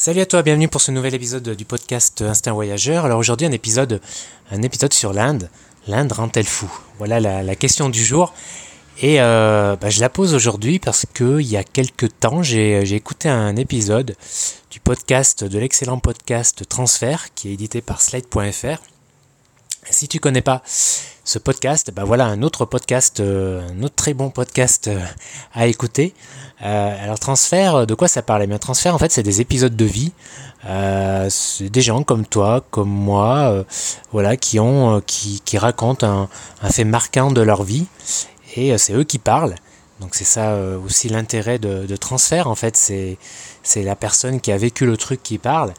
Salut à toi, bienvenue pour ce nouvel épisode du podcast Instinct Voyageur. Alors aujourd'hui un épisode, un épisode sur l'Inde. L'Inde rend-elle fou? Voilà la, question du jour. Et euh, bah, je la pose aujourd'hui parce que il y a quelques temps, j'ai écouté un épisode du podcast, de l'excellent podcast Transfert, qui est édité par Slide.fr. Si tu connais pas ce podcast, bah voilà un autre podcast, euh, un autre très bon podcast euh, à écouter. Euh, alors transfert, de quoi ça parle? Eh bien transfert, en fait, c'est des épisodes de vie. c'est des gens comme toi, comme moi, voilà, qui ont, qui, qui racontent un, fait marquant de leur vie, et c'est eux qui parlent. Donc c'est ça aussi l'intérêt de, de, transfert. En fait, c'est c'est la personne qui a vécu le truc qui parle.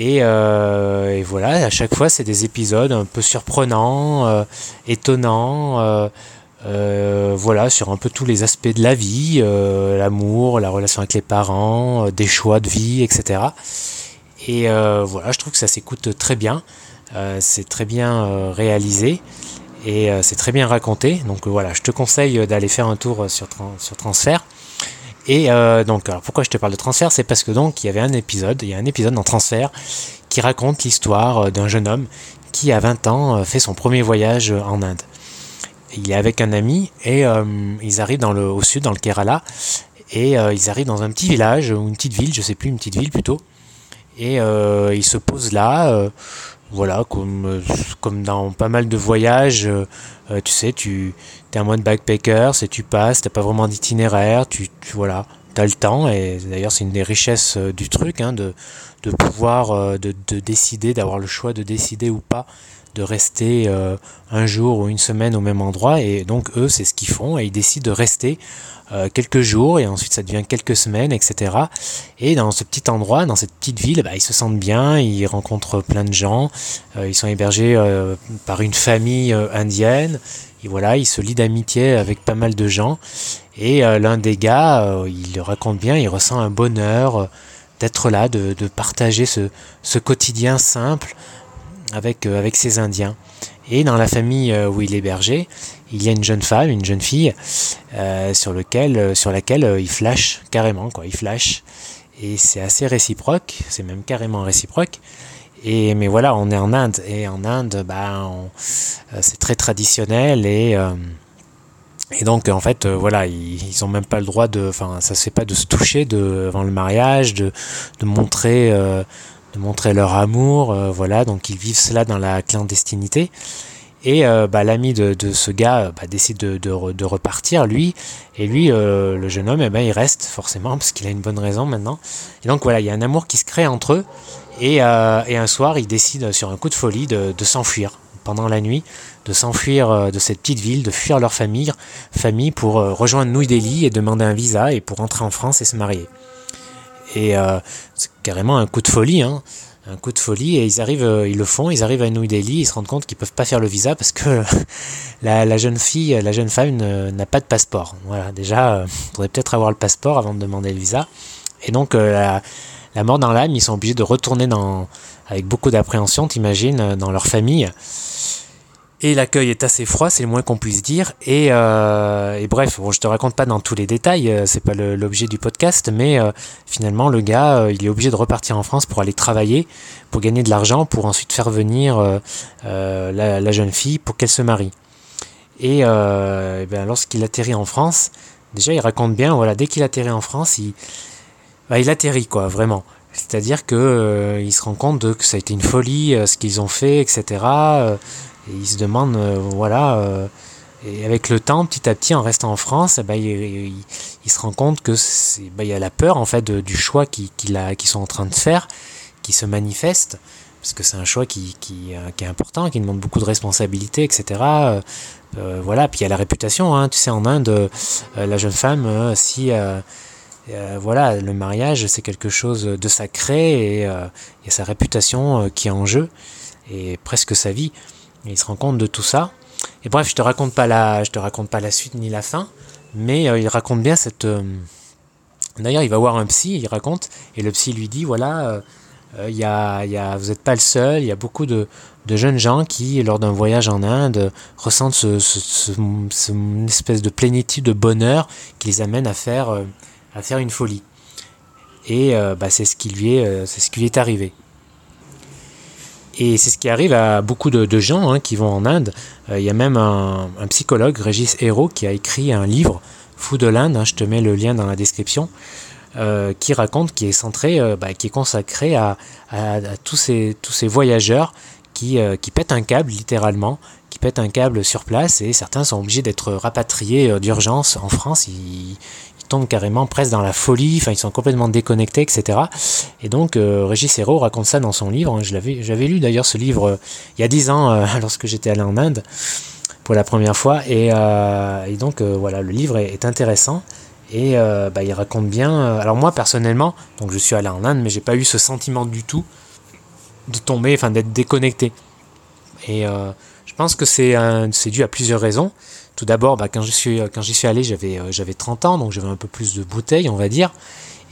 Euh, et, voilà, à chaque fois, c'est des épisodes un peu surprenants, euh, étonnants, euh, voilà, sur un peu tous les aspects de la vie, l'amour, la relation avec les parents, des choix de vie, etc. Et voilà, je trouve que ça s'écoute très bien, c'est très bien réalisé et c'est très bien raconté. Donc voilà, je te conseille d'aller faire un tour sur, sur Transfert. Et euh, donc, alors pourquoi je te parle de transfert? C'est parce que donc il y avait un épisode, il y a un épisode dans Transfert qui raconte l'histoire euh, d'un jeune homme qui, à 20 ans, euh, fait son premier voyage en Inde. Il est avec un ami et ils arrivent dans le, au sud, dans le Kerala, et ils arrivent dans un petit village, ou une petite ville, je sais plus, une petite ville plutôt. Et ils se posent là, voilà, comme, comme dans pas mal de voyages, tu sais, tu es un mode backpacker, c'est tu passes, t'as pas vraiment d'itinéraire, tu, tu, voilà, as le temps, et d'ailleurs c'est une des richesses euh, du truc, hein, de, de pouvoir euh, de, de décider, d'avoir le choix de décider ou pas de rester euh, un jour ou une semaine au même endroit, et donc eux c'est ce qu'ils font, et ils décident de rester quelques jours, et ensuite ça devient quelques semaines, etc. Et dans ce petit endroit, dans cette petite ville, bah, ils se sentent bien, ils rencontrent plein de gens, ils sont hébergés par une famille indienne, et voilà, il se lie d'amitié avec pas mal de gens. Et euh, l'un des gars, euh, il raconte bien, il ressent un bonheur euh, d'être là, de, partager ce, quotidien simple avec, avec ces Indiens. Et dans la famille où il est hébergé, il y a une jeune femme, une jeune fille, sur, lequel, sur laquelle il flash carrément, quoi, il flash. Et c'est assez réciproque, c'est même carrément réciproque. Et, mais voilà, on est en Inde. Et en Inde, bah, c'est très traditionnel. Et, et donc, en fait, euh, voilà, ils n'ont même pas le droit de. Enfin, ça se fait pas de se toucher de, avant le mariage, de, de montrer. de montrer leur amour, voilà, donc ils vivent cela dans la clandestinité. Et bah, l'ami de, de, ce gars bah, décide de, de, de, repartir, lui, et lui, le jeune homme, eh ben, il reste forcément, parce qu'il a une bonne raison maintenant. Et donc voilà, il y a un amour qui se crée entre eux, euh, et, un soir, il décide sur un coup de folie de, s'enfuir pendant la nuit, de s'enfuir euh, de cette petite ville, de fuir leur famille, famille pour euh, rejoindre New Delhi et demander un visa et pour rentrer en France et se marier. Et c'est carrément un coup de folie, hein, un coup de folie. Et ils arrivent, ils le font, ils arrivent à New Delhi, ils se rendent compte qu'ils peuvent pas faire le visa parce que la, jeune fille, la jeune femme n'a pas de passeport. Voilà, déjà, il faudrait peut-être avoir le passeport avant de demander le visa. Et donc la la mort dans l'âme, ils sont obligés de retourner dans, avec beaucoup d'appréhension, t'imagines, euh, dans leur famille. Et l'accueil est assez froid, c'est le moins qu'on puisse dire. Et, euh, bref, bon, je te raconte pas dans tous les détails, euh, c'est pas l'objet du podcast, mais finalement le gars, il est obligé de repartir en France pour aller travailler, pour gagner de l'argent, pour ensuite faire venir la, jeune fille pour qu'elle se marie. Et, ben, lorsqu'il atterrit en France, déjà il raconte bien, voilà, dès qu'il atterrit en France, il, bah, il atterrit quoi, vraiment. C'est-à-dire que euh, il se rend compte que ça a été une folie, euh, ce qu'ils ont fait, etc. Euh, et il se demande, voilà. et avec le temps, petit à petit, en restant en France, bah, il, se rend compte que il y a la peur en fait du choix qu'ils sont en train de faire, qui se manifeste, parce que c'est un choix qui, est important, qui demande beaucoup de responsabilités, etc. voilà. Puis il y a la réputation, hein, tu sais, en Inde, la jeune femme, si euh, voilà, le mariage, c'est quelque chose de sacré et euh, il y a sa réputation euh, qui est en jeu et presque sa vie. il se rend compte de tout ça. Et bref, je te raconte pas la, je te raconte pas la suite ni la fin, mais il raconte bien cette. D'ailleurs, il va voir un psy, il raconte, et le psy lui dit voilà, il y a, y a, vous n'êtes pas le seul, il y a beaucoup de, de, jeunes gens qui, lors d'un voyage en Inde, ressentent ce, ce, espèce de plénitude, de bonheur qui les amène à faire à faire une folie. et bah, c'est ce qui lui est, c'est ce qui lui est arrivé. Et c'est ce qui arrive à beaucoup de, gens hein, qui vont en Inde. Il y a même un, psychologue, Régis Hérault, qui a écrit un livre, Fou de l'Inde, hein, je te mets le lien dans la description, qui raconte, qui est centré, bah, qui est consacré à, tous, ces, tous ces voyageurs qui, qui pètent un câble littéralement, qui pètent un câble sur place et certains sont obligés d'être rapatriés euh, d'urgence en France. Tombent carrément presque dans la folie, enfin ils sont complètement déconnectés, etc. Et donc euh, Régis Hérault raconte ça dans son livre. Hein. J'avais lu d'ailleurs ce livre euh, il y a dix ans lorsque j'étais allé en Inde pour la première fois. Et, donc voilà, le livre est, intéressant. Et bah, il raconte bien. alors moi personnellement, donc je suis allé en Inde, mais j'ai pas eu ce sentiment du tout de tomber, enfin d'être déconnecté. Et je pense que c'est dû à plusieurs raisons. Tout d'abord, bah, quand j'y suis, allé, j'avais euh, j'avais 30 ans, donc j'avais un peu plus de bouteilles, on va dire.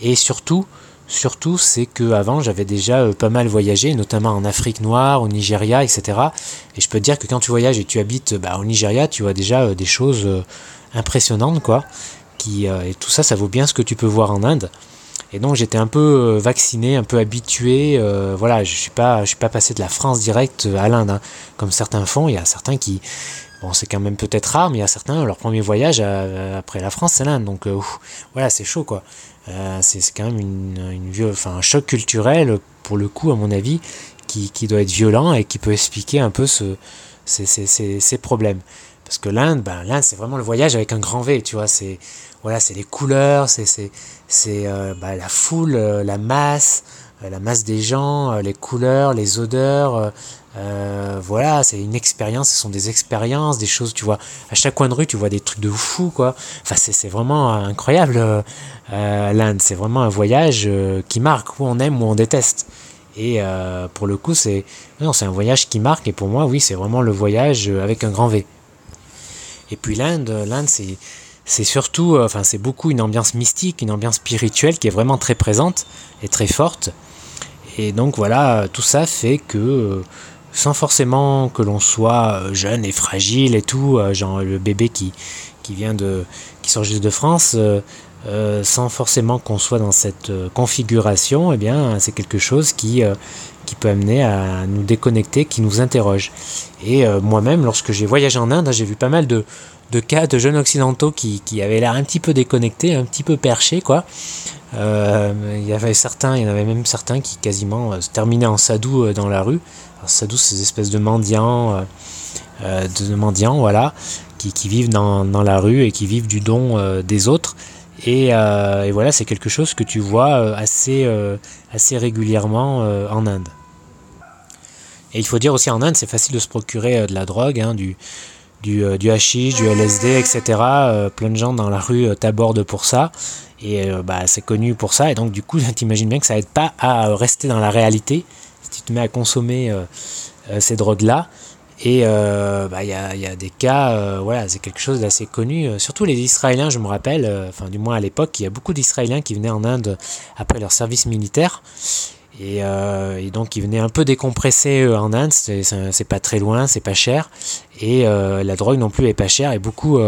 Et surtout, surtout c'est qu'avant, j'avais déjà euh, pas mal voyagé, notamment en Afrique noire, au Nigeria, etc. Et je peux te dire que quand tu voyages et tu habites bah, au Nigeria, tu vois déjà euh, des choses impressionnantes, quoi. Et tout ça, ça vaut bien ce que tu peux voir en Inde. Et donc j'étais un peu euh, vacciné, un peu habitué. Euh, voilà, je suis suis pas passé de la France directe à l'Inde, hein, comme certains font. Il y a certains qui, bon, c'est quand même peut-être rare, mais il y a certains, leur premier voyage après la France, c'est l'Inde. Donc euh, voilà, c'est chaud quoi. c'est quand même une, une un choc culturel pour le coup, à mon avis, qui, qui doit être violent et qui peut expliquer un peu ce, ces, ces, ces, problèmes. Parce que l'Inde, ben, l'Inde, c'est vraiment le voyage avec un grand V, tu vois. C'est voilà, c'est les couleurs, c'est c'est euh, bah, la foule, euh, la masse, euh, la masse des gens, les couleurs, les odeurs. voilà, c'est une expérience, ce sont des expériences, des choses, tu vois, à chaque coin de rue, tu vois des trucs de fou, quoi. Enfin, c'est vraiment incroyable, l'Inde. C'est vraiment un voyage qui marque, où on aime, ou on déteste. Et pour le coup, c'est un voyage qui marque, et pour moi, oui, c'est vraiment le voyage avec un grand V. Et puis l'Inde, l'Inde, c'est c'est surtout, euh, enfin c'est beaucoup une ambiance mystique, une ambiance spirituelle qui est vraiment très présente et très forte. Et donc voilà, tout ça fait que euh, sans forcément que l'on soit euh, jeune et fragile et tout, genre le bébé qui, vient de qui sort juste de France, sans forcément qu'on soit dans cette configuration, eh bien c'est quelque chose qui qui peut amener à nous déconnecter, qui nous interroge. Et moi-même, lorsque j'ai voyagé en Inde, j'ai vu pas mal de, de cas de jeunes occidentaux qui, qui avaient l'air un petit peu déconnectés, un petit peu perchés, quoi. Euh, il y avait certains, il y en avait même certains qui quasiment euh, se terminaient en sadou euh, dans la rue. Alors, sadou, des espèces de mendiants, de mendiants, voilà, qui, qui vivent dans, dans, la rue et qui vivent du don des autres. Et, et voilà, c'est quelque chose que tu vois assez, assez régulièrement en Inde. Et il faut dire aussi en Inde, c'est facile de se procurer de la drogue, hein, du, du, euh, du hashish, du LSD, etc. Euh, plein de gens dans la rue euh, t'abordent pour ça. Et bah, c'est connu pour ça. Et donc, du coup, t'imagines bien que ça aide pas à rester dans la réalité. Si tu te mets à consommer ces drogues-là. Et bah, il y, a, y, a, des cas, voilà, c'est quelque chose d'assez connu. surtout les Israéliens, je me rappelle, enfin du moins à l'époque, il y a beaucoup d'Israéliens qui venaient en Inde après leur service militaire euh, et, donc ils venaient un peu décompresser euh, en Inde, c'est pas très loin, c'est pas cher. Et euh, la drogue non plus est pas chère et beaucoup,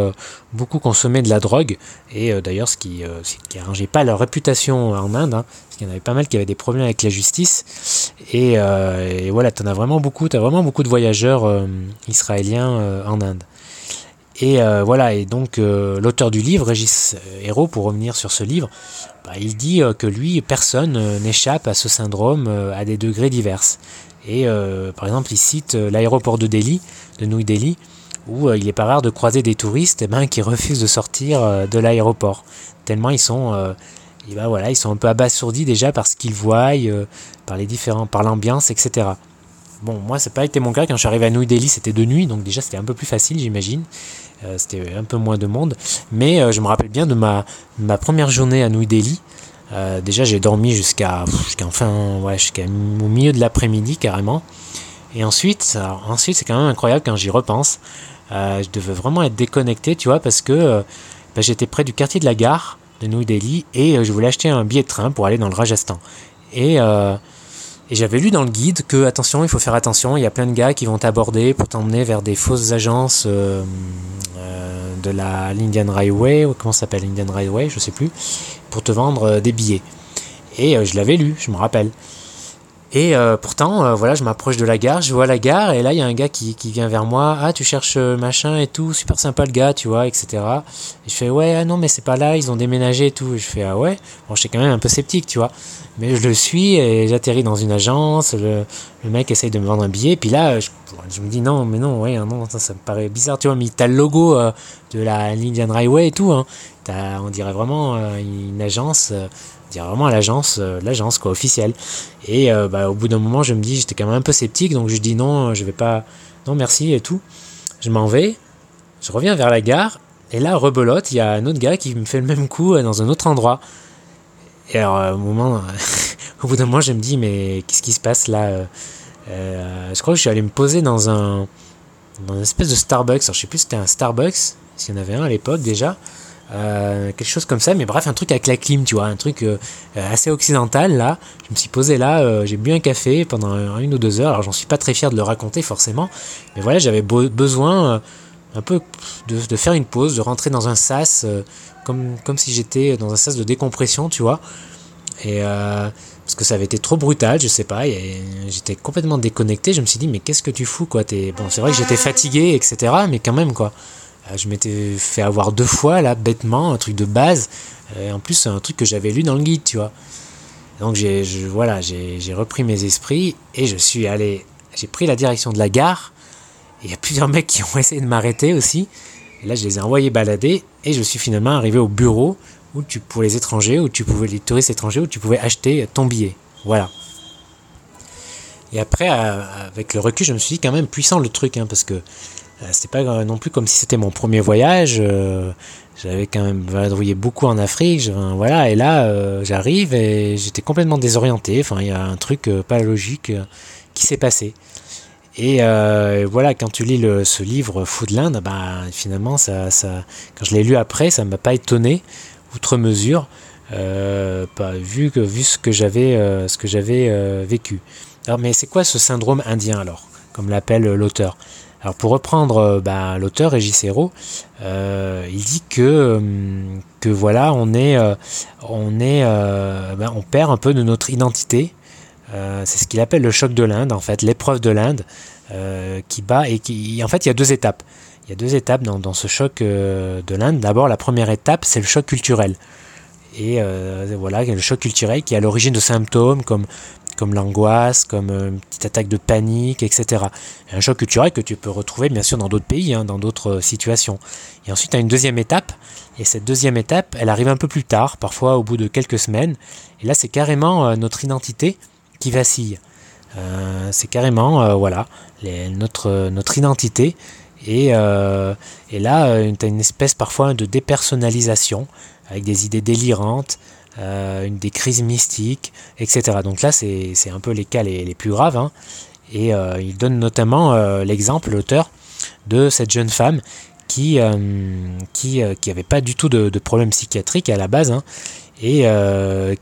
beaucoup consommaient de la drogue. Et d'ailleurs ce qui qui arrangeait pas leur réputation en Inde, hein, parce qu'il y en avait pas mal qui avaient des problèmes avec la justice. Et, et voilà, tu as vraiment beaucoup, as vraiment beaucoup de voyageurs israéliens en Inde. Et voilà, et donc l'auteur du livre, Régis Hérault, pour revenir sur ce livre, bah, il dit euh, que lui, personne euh, n'échappe à ce syndrome euh, à des degrés divers. Et par exemple, il cite l'aéroport de Delhi, de New Delhi, où il est pas rare de croiser des touristes eh ben, qui refusent de sortir de l'aéroport. Tellement ils sont, ben, voilà, ils sont un peu abasourdis déjà par ce qu'ils voient, par les différents, par l'ambiance, etc. Bon, moi, ça n'a pas été mon cas. Quand je suis arrivé à New Delhi, c'était de nuit, donc déjà, c'était un peu plus facile, j'imagine. Euh, c'était un peu moins de monde. Mais euh, je me rappelle bien de ma, ma première journée à New Delhi. Euh, déjà, j'ai dormi jusqu'à enfin, ouais, milieu de l'après-midi carrément. Et ensuite, ensuite c'est quand même incroyable quand j'y repense. je devais vraiment être déconnecté, tu vois, parce que bah, j'étais près du quartier de la gare de New Delhi et je voulais acheter un billet de train pour aller dans le Rajasthan. Et et j'avais lu dans le guide que, attention, il faut faire attention, il y a plein de gars qui vont t'aborder pour t'emmener vers des fausses agences euh, euh, de la l'Indian Railway, ou comment ça s'appelle, Indian Railway, je sais plus, pour te vendre euh, des billets. Et je l'avais lu, je me rappelle. Et euh, pourtant, euh, voilà, je m'approche de la gare, je vois la gare, et là, il y a un gars qui, qui, vient vers moi. Ah, tu cherches euh, machin et tout, super sympa le gars, tu vois, etc. Et je fais, ouais, ah non, mais c'est pas là, ils ont déménagé et tout. Et je fais, ah ouais. Bon, j'étais quand même un peu sceptique, tu vois. Mais je le suis, et j'atterris dans une agence, le, mec essaye de me vendre un billet, puis là, je, me dis, non, mais non, ouais, non, ça, ça me paraît bizarre, tu vois, mais t'as le logo de la Indian Railway et tout, hein. on dirait vraiment une agence dire vraiment à l'agence, euh, l'agence quoi, officielle. Et euh, bah, au bout d'un moment, je me dis, j'étais quand même un peu sceptique, donc je dis non, je vais pas, non merci et tout. Je m'en vais, je reviens vers la gare, et là, rebelote, il y a un autre gars qui me fait le même coup euh, dans un autre endroit. Et alors, au moment, au bout d'un moment, je me dis, mais qu'est-ce qui se passe là Je crois que je suis allé me poser dans un, dans une espèce de Starbucks. Alors, je sais plus si c'était un Starbucks, s'il y en avait un à l'époque déjà. Euh, quelque chose comme ça, mais bref, un truc avec la clim, tu vois, un truc euh, assez occidental là. Je me suis posé là, euh, j'ai bu un café pendant une ou deux heures. Alors j'en suis pas très fier de le raconter forcément, mais voilà, j'avais besoin un peu de, faire une pause, de rentrer dans un sas, comme, comme si j'étais dans un sas de décompression, tu vois. Et parce que ça avait été trop brutal, je sais pas, j'étais complètement déconnecté. Je me suis dit, mais qu'est-ce que tu fous quoi? Bon, c'est vrai que j'étais fatigué, etc., mais quand même quoi. Euh, je m'étais fait avoir deux fois là bêtement un truc de base. Et en plus un truc que j'avais lu dans le guide tu vois. Donc j'ai voilà j'ai repris mes esprits et je suis allé j'ai pris la direction de la gare. Il y a plusieurs mecs qui ont essayé de m'arrêter aussi. Et là je les ai envoyés balader et je suis finalement arrivé au bureau où tu pour les étrangers où tu pouvais les touristes étrangers où tu pouvais acheter ton billet. Voilà. Et après avec le recul je me suis dit quand même puissant le truc hein, parce que euh, c'était pas non plus comme si c'était mon premier voyage. Euh, j'avais quand même vadrouillé beaucoup en Afrique. voilà, et là, euh, j'arrive et j'étais complètement désorienté. Enfin, il y a un truc pas logique qui s'est passé. Et voilà, quand tu lis le, ce livre Foodland, bah, finalement, ça, ça, quand je l'ai lu après, ça ne m'a pas étonné, outre mesure, pas, vu, que, vu ce que j'avais ce que j'avais vécu. Alors, mais c'est quoi ce syndrome indien alors, comme l'appelle l'auteur? Alors pour reprendre euh, bah, l'auteur Régis Hérault, euh, il dit que, euh, que voilà, on est, on est, ben, on perd un peu de notre identité. c'est ce qu'il appelle le choc de l'Inde, en fait, l'épreuve de l'Inde, qui bat et qui, en fait, il y a deux étapes. Il y a deux étapes dans, dans ce choc de l'Inde. D'abord, la première étape, c'est le choc culturel. Et voilà, le choc culturel qui est à l'origine de symptômes comme comme l'angoisse, comme euh, une petite attaque de panique, etc. un choc culturel que tu peux retrouver bien sûr dans d'autres pays, hein, dans d'autres euh, situations. Et ensuite, tu as une deuxième étape, et cette deuxième étape, elle arrive un peu plus tard, parfois au bout de quelques semaines, et là c'est carrément euh, notre identité qui vacille. c'est carrément, voilà, notre, notre identité. Et, et là, tu as une espèce parfois de dépersonnalisation, avec des idées délirantes, euh, une des crises mystiques, etc. Donc là, c'est un peu les cas les, plus graves. Hein. Et euh, il donne notamment euh, l'exemple, l'auteur, de cette jeune femme qui qui, qui pas du tout de, de problème psychiatrique à la base, hein, et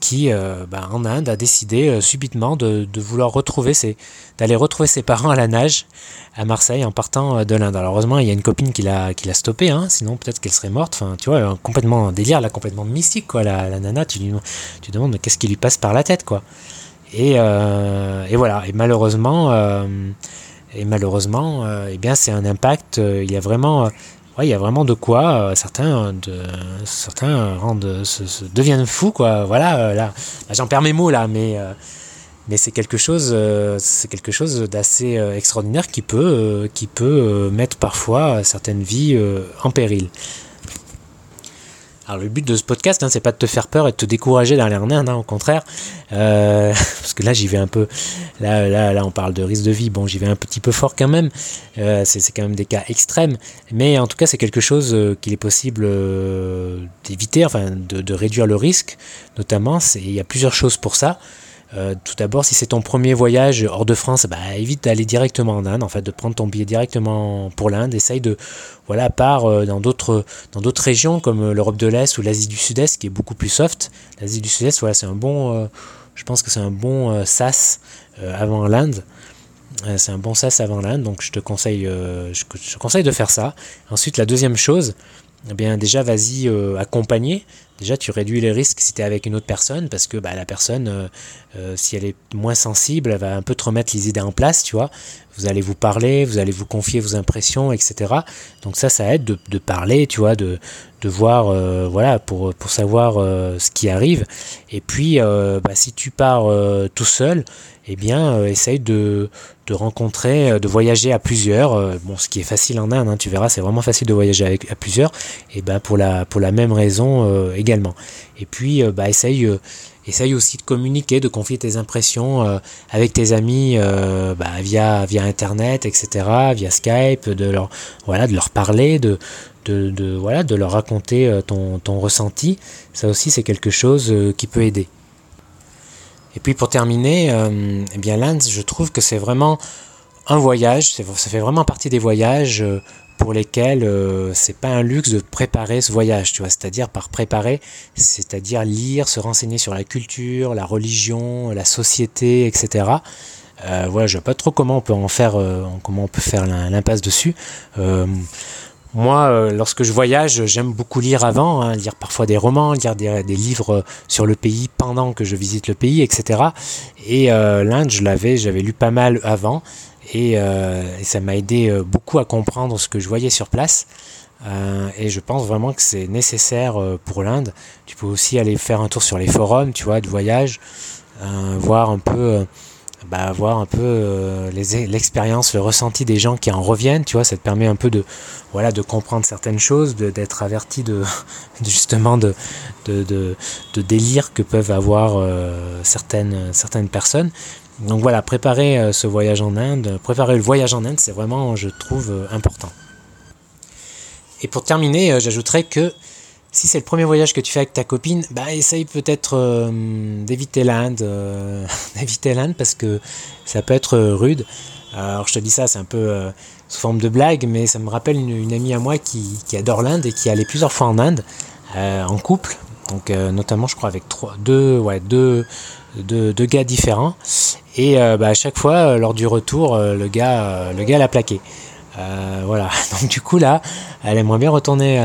qui, bah, en Inde, a décidé subitement de, vouloir retrouver ses, d'aller retrouver ses parents à la nage à Marseille en partant de l'Inde. Alors heureusement, il y a une copine qui l'a qui l'a stoppé, hein, sinon peut-être qu'elle serait morte. Enfin, tu vois, complètement délire, là, complètement mystique, quoi. La, la nana, tu lui tu demandes qu'est-ce qui lui passe par la tête, quoi? Et, euh, et voilà. Et malheureusement, euh, et malheureusement, euh, eh bien, c'est un impact. il y a vraiment, ouais, il y a vraiment de quoi. certains, de, certains rendent, se, deviennent fous, quoi. Voilà. là, j'en perds mes mots là, mais mais c'est quelque chose, euh, c'est quelque chose d'assez euh, extraordinaire qui peut, euh, qui peut mettre parfois certaines vies en péril. Alors le but de ce podcast, hein, c'est pas de te faire peur et de te décourager d'aller en Inde, hein, au contraire, parce que là j'y vais un peu, là, là, là on parle de risque de vie, bon j'y vais un petit peu fort quand même, c'est quand même des cas extrêmes, mais en tout cas c'est quelque chose qu'il est possible d'éviter, enfin de, de, réduire le risque, notamment, il y a plusieurs choses pour ça. Euh, tout d'abord, si c'est ton premier voyage hors de France, bah, évite d'aller directement en Inde, en fait, de prendre ton billet directement pour l'Inde. Essaye de, voilà, part euh, dans d'autres dans d'autres régions comme euh, l'Europe de l'Est ou l'Asie du Sud-Est, qui est beaucoup plus soft. L'Asie du Sud-Est, voilà, c'est un bon, je pense que c'est un bon sas avant l'Inde. c'est un bon sas avant l'Inde, donc je te conseille, je, conseille de faire ça. Ensuite, la deuxième chose, eh bien déjà vas-y accompagner déjà tu réduis les risques si tu es avec une autre personne parce que bah, la personne, euh, euh, si elle est moins sensible, elle va un peu te remettre les idées en place, tu vois. Vous allez vous parler, vous allez vous confier vos impressions, etc. Donc ça, ça aide de, de parler, tu vois, de, de voir, euh, voilà, pour, pour savoir ce qui arrive. Et puis, bah, si tu pars tout seul, eh bien, essaye de, de rencontrer, de voyager à plusieurs. bon, ce qui est facile en Inde, hein, tu verras, c'est vraiment facile de voyager avec, à plusieurs. Et ben pour la, pour la même raison Et puis, bah, essaye essaye aussi de communiquer, de confier tes impressions euh, avec tes amis euh, bah, via, via Internet, etc., via Skype, de leur, voilà, de leur parler, de, voilà, de leur raconter euh, ton, ressenti. Ça aussi, c'est quelque chose qui peut aider. Et puis pour terminer, eh je trouve que c'est vraiment un voyage, ça fait vraiment partie des voyages pour lesquels euh, c'est pas un luxe de préparer ce voyage, tu vois. C'est-à-dire par préparer, c'est-à-dire lire, se renseigner sur la culture, la religion, la société, etc. Euh, voilà, je vois pas trop comment on peut en faire, euh, comment on peut faire l'impasse dessus. Euh, moi, lorsque je voyage, j'aime beaucoup lire avant, hein, lire parfois des romans, lire des, des, livres sur le pays pendant que je visite le pays, etc. Et l'Inde, je l'avais, j'avais lu pas mal avant. Euh, et, ça m'a aidé euh, beaucoup à comprendre ce que je voyais sur place. Euh, et je pense vraiment que c'est nécessaire pour l'Inde. Tu peux aussi aller faire un tour sur les forums, tu vois, de voyage, voir un peu, bah, voir un peu l'expérience, le ressenti des gens qui en reviennent. Tu vois, ça te permet un peu de, voilà, de comprendre certaines choses, d'être averti de, justement de, de, de, délire que peuvent avoir certaines, certaines personnes. Donc voilà, préparer euh, ce voyage en Inde, préparer le voyage en Inde, c'est vraiment, je trouve, euh, important. Et pour terminer, euh, j'ajouterais que si c'est le premier voyage que tu fais avec ta copine, bah essaye peut-être d'éviter l'Inde, d'éviter l'Inde parce que ça peut être rude. Alors je te dis ça, c'est un peu sous forme de blague, mais ça me rappelle une, amie à moi qui, qui adore l'Inde et qui allait plusieurs fois en Inde en couple. Donc notamment, je crois avec trois, deux, ouais, deux, deux, deux gars différents. Et euh, bah, à chaque fois, euh, lors du retour, euh, le gars, le gars l'a plaqué. voilà. Donc du coup là, elle aimerait bien retourner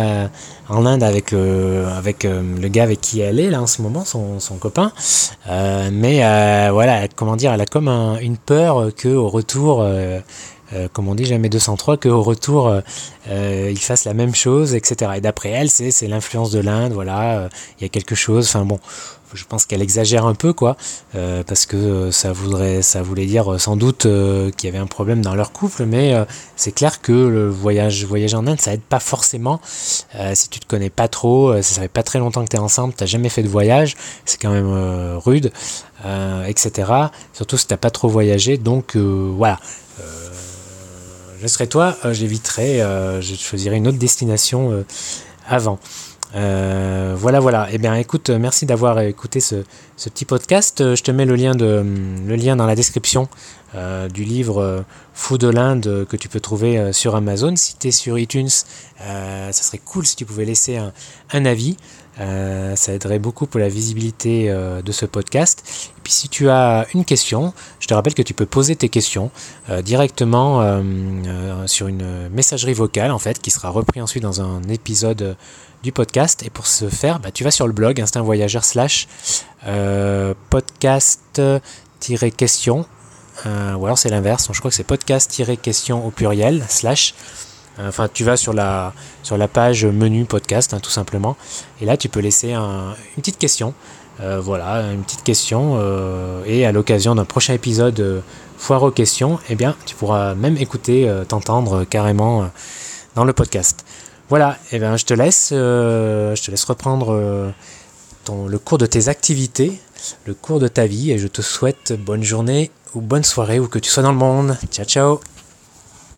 en Inde avec avec le gars avec qui elle est là en ce moment, son, son copain. mais voilà, comment dire, elle a comme une peur que au retour comme on dit, jamais 203, qu'au retour, euh, il fasse la même chose, etc. Et d'après elle, c'est l'influence de l'Inde, voilà, il y a quelque chose, enfin bon, je pense qu'elle exagère un peu quoi euh, parce que euh, ça voudrait ça voulait dire euh, sans doute qu'il y avait un problème dans leur couple mais c'est clair que le voyage voyage en Inde ça aide pas forcément. Si tu te connais pas trop ça fait pas très longtemps que tu es ensemble t'as jamais fait de voyage c'est quand même rude etc surtout si t'as pas trop voyagé donc voilà je serais toi j'éviterais je choisirais une autre destination avant euh, voilà, voilà. Eh bien, écoute, merci d'avoir écouté ce, petit podcast. Euh, je te mets le lien, lien dans la description euh, du livre Fou de l'Inde que tu peux trouver sur Amazon. Si tu es sur iTunes, ça serait cool si tu pouvais laisser un, avis. Ça aiderait beaucoup pour la visibilité de ce podcast. Et puis si tu as une question, je te rappelle que tu peux poser tes questions directement sur une messagerie vocale en fait, qui sera repris ensuite dans un épisode du podcast. Et pour ce faire, bah, tu vas sur le blog Instinct Voyageur slash euh, podcast-question. Euh, ou alors c'est l'inverse, je crois que c'est podcast-question au pluriel slash. Euh, enfin, tu vas sur la, sur la page menu podcast, hein, tout simplement. Et là, tu peux laisser une petite question. voilà, une petite question. et à l'occasion d'un prochain épisode foire aux questions, eh bien, tu pourras même écouter, t'entendre carrément dans le podcast. Voilà, eh bien je te laisse, euh, reprendre euh, le cours de tes activités, le cours de ta vie, et je te souhaite bonne journée ou bonne soirée où que tu sois dans le monde. Ciao ciao